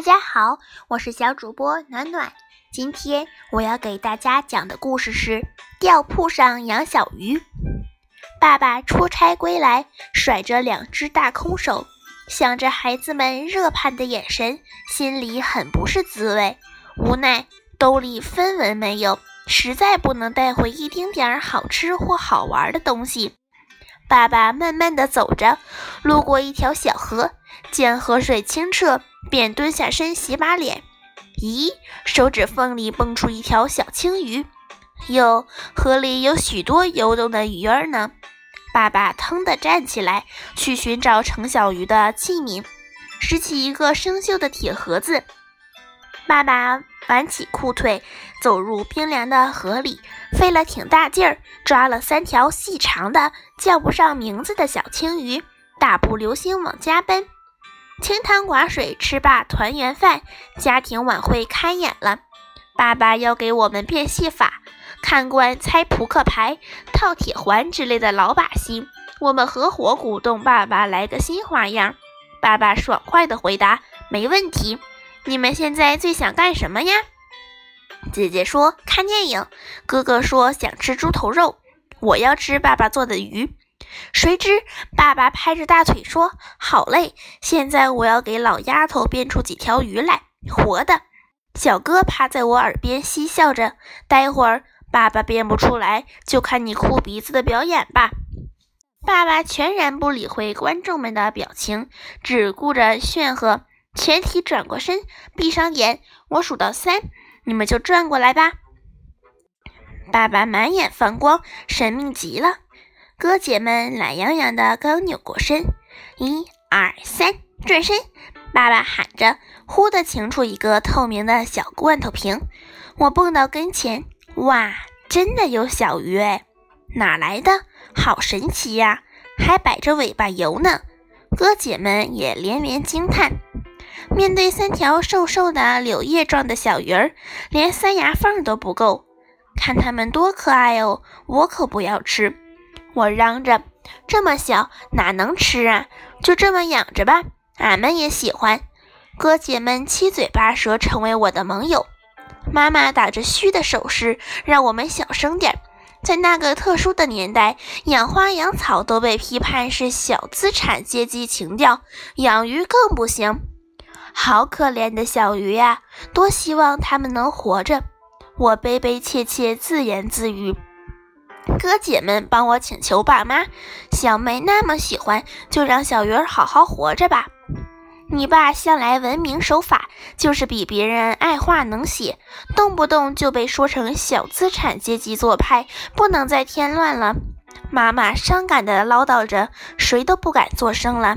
大家好，我是小主播暖暖。今天我要给大家讲的故事是《吊铺上养小鱼》。爸爸出差归来，甩着两只大空手，想着孩子们热盼的眼神，心里很不是滋味。无奈兜里分文没有，实在不能带回一丁点儿好吃或好玩的东西。爸爸慢慢地走着，路过一条小河，见河水清澈。便蹲下身洗把脸，咦，手指缝里蹦出一条小青鱼，哟，河里有许多游动的鱼儿呢。爸爸腾地站起来，去寻找盛小鱼的器皿，拾起一个生锈的铁盒子。爸爸挽起裤腿，走入冰凉的河里，费了挺大劲儿，抓了三条细长的、叫不上名字的小青鱼，大步流星往家奔。清汤寡水吃罢团圆饭，家庭晚会开演了。爸爸要给我们变戏法，看惯猜扑克牌、套铁环之类的老把戏，我们合伙鼓动爸爸来个新花样。爸爸爽快地回答：“没问题。”你们现在最想干什么呀？姐姐说看电影，哥哥说想吃猪头肉，我要吃爸爸做的鱼。谁知爸爸拍着大腿说：“好嘞，现在我要给老丫头变出几条鱼来，活的。”小哥趴在我耳边嬉笑着：“待会儿爸爸变不出来，就看你哭鼻子的表演吧。”爸爸全然不理会观众们的表情，只顾着炫赫，全体转过身，闭上眼。我数到三，你们就转过来吧。爸爸满眼放光，神秘极了。哥姐们懒洋洋的刚扭过身，一二三，转身！爸爸喊着，忽地擎出一个透明的小罐头瓶。我蹦到跟前，哇，真的有小鱼哎！哪来的？好神奇呀！还摆着尾巴游呢。哥姐们也连连惊叹。面对三条瘦瘦的柳叶状的小鱼儿，连塞牙缝都不够，看它们多可爱哦！我可不要吃。我嚷着：“这么小哪能吃啊？就这么养着吧，俺们也喜欢。”哥姐们七嘴八舌，成为我的盟友。妈妈打着嘘的手势，让我们小声点。在那个特殊的年代，养花养草都被批判是小资产阶级情调，养鱼更不行。好可怜的小鱼呀，多希望它们能活着。我悲悲切切自言自语。哥姐们帮我请求爸妈，小妹那么喜欢，就让小鱼儿好好活着吧。你爸向来文明守法，就是比别人爱画能写，动不动就被说成小资产阶级做派，不能再添乱了。妈妈伤感地唠叨着，谁都不敢作声了，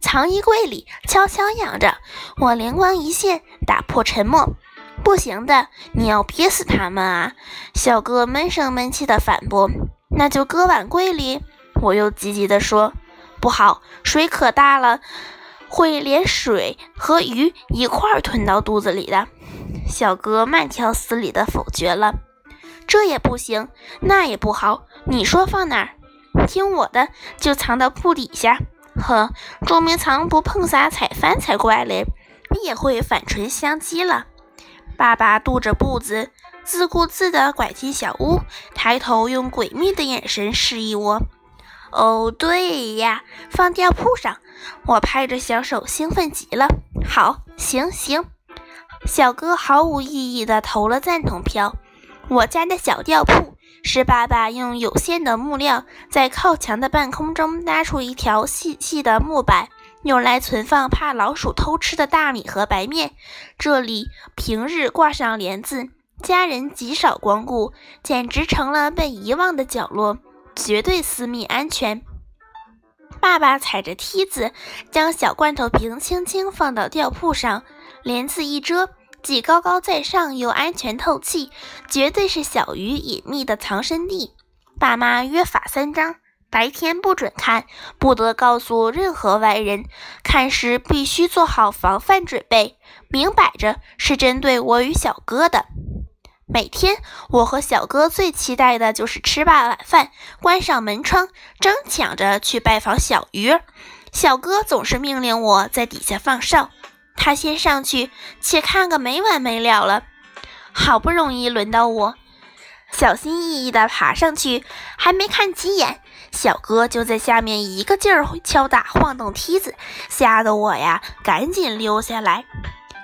藏衣柜里悄悄养着。我灵光一现，打破沉默。不行的，你要憋死他们啊！小哥闷声闷气地反驳：“那就搁碗柜里。”我又急急地说：“不好，水可大了，会连水和鱼一块儿吞到肚子里的。”小哥慢条斯理地否决了：“这也不行，那也不好。你说放哪儿？听我的，就藏到铺底下。呵，捉迷藏不碰洒踩翻才怪嘞！你也会反唇相讥了。”爸爸踱着步子，自顾自地拐进小屋，抬头用诡秘的眼神示意我：“哦，对呀，放吊铺上。”我拍着小手，兴奋极了。好，行行。小哥毫无意义地投了赞同票。我家的小吊铺是爸爸用有限的木料，在靠墙的半空中搭出一条细细的木板。用来存放怕老鼠偷吃的大米和白面。这里平日挂上帘子，家人极少光顾，简直成了被遗忘的角落，绝对私密安全。爸爸踩着梯子，将小罐头瓶轻轻放到吊铺上，帘子一遮，既高高在上又安全透气，绝对是小鱼隐秘的藏身地。爸妈约法三章。白天不准看，不得告诉任何外人。看时必须做好防范准备，明摆着是针对我与小哥的。每天，我和小哥最期待的就是吃罢晚饭，关上门窗，争抢着去拜访小鱼。小哥总是命令我在底下放哨，他先上去，且看个没完没了了。好不容易轮到我，小心翼翼地爬上去，还没看几眼，小哥就在下面一个劲儿敲打晃动梯子，吓得我呀，赶紧溜下来。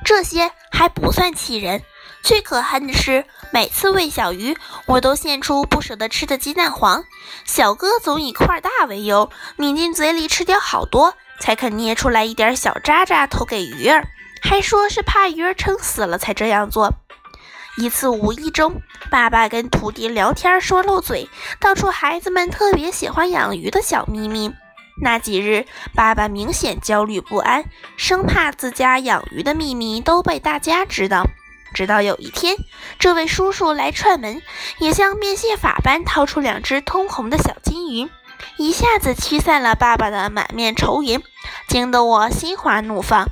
这些还不算气人，最可恨的是，每次喂小鱼，我都献出不舍得吃的鸡蛋黄，小哥总以块大为由，抿进嘴里吃掉好多，才肯捏出来一点小渣渣投给鱼儿，还说是怕鱼儿撑死了才这样做。一次无意中，爸爸跟徒弟聊天说漏嘴，道出孩子们特别喜欢养鱼的小秘密。那几日，爸爸明显焦虑不安，生怕自家养鱼的秘密都被大家知道。直到有一天，这位叔叔来串门，也像变戏法般掏出两只通红的小金鱼，一下子驱散了爸爸的满面愁云，惊得我心花怒放。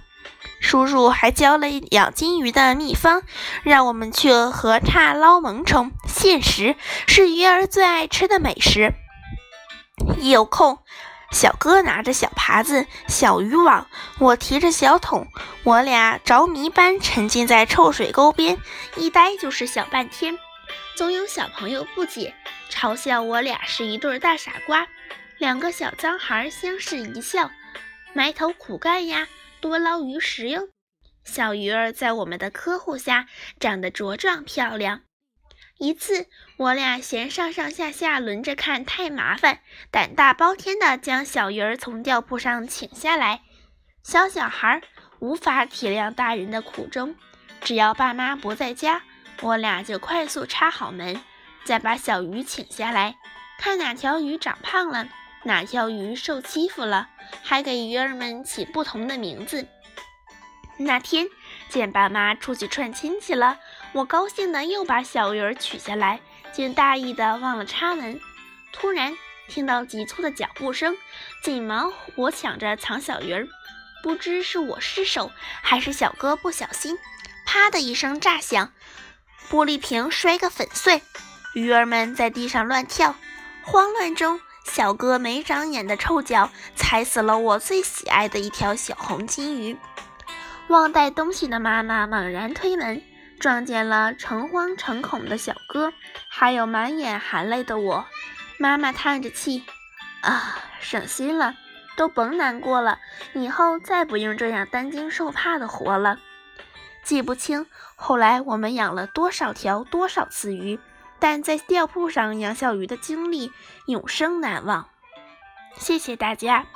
叔叔还教了养金鱼的秘方，让我们去河岔捞萌虫，现食是鱼儿最爱吃的美食。一有空。小哥拿着小耙子、小渔网，我提着小桶，我俩着迷般沉浸在臭水沟边，一待就是小半天。总有小朋友不解，嘲笑我俩是一对大傻瓜。两个小脏孩相视一笑，埋头苦干呀，多捞鱼食哟。小鱼儿在我们的呵护下长得茁壮漂亮。一次，我俩嫌上上下下轮着看太麻烦，胆大包天的将小鱼儿从吊铺上请下来。小小孩无法体谅大人的苦衷，只要爸妈不在家，我俩就快速插好门，再把小鱼请下来，看哪条鱼长胖了，哪条鱼受欺负了，还给鱼儿们起不同的名字。那天见爸妈出去串亲戚了，我高兴的又把小鱼儿取下来，竟大意的忘了插门。突然听到急促的脚步声，紧忙我抢着藏小鱼儿。不知是我失手，还是小哥不小心，啪的一声炸响，玻璃瓶摔个粉碎，鱼儿们在地上乱跳。慌乱中，小哥没长眼的臭脚踩死了我最喜爱的一条小红金鱼。忘带东西的妈妈猛然推门，撞见了诚惶诚恐的小哥，还有满眼含泪的我。妈妈叹着气：“啊，省心了，都甭难过了，以后再不用这样担惊受怕的活了。”记不清后来我们养了多少条、多少次鱼，但在钓铺上养小鱼的经历永生难忘。谢谢大家。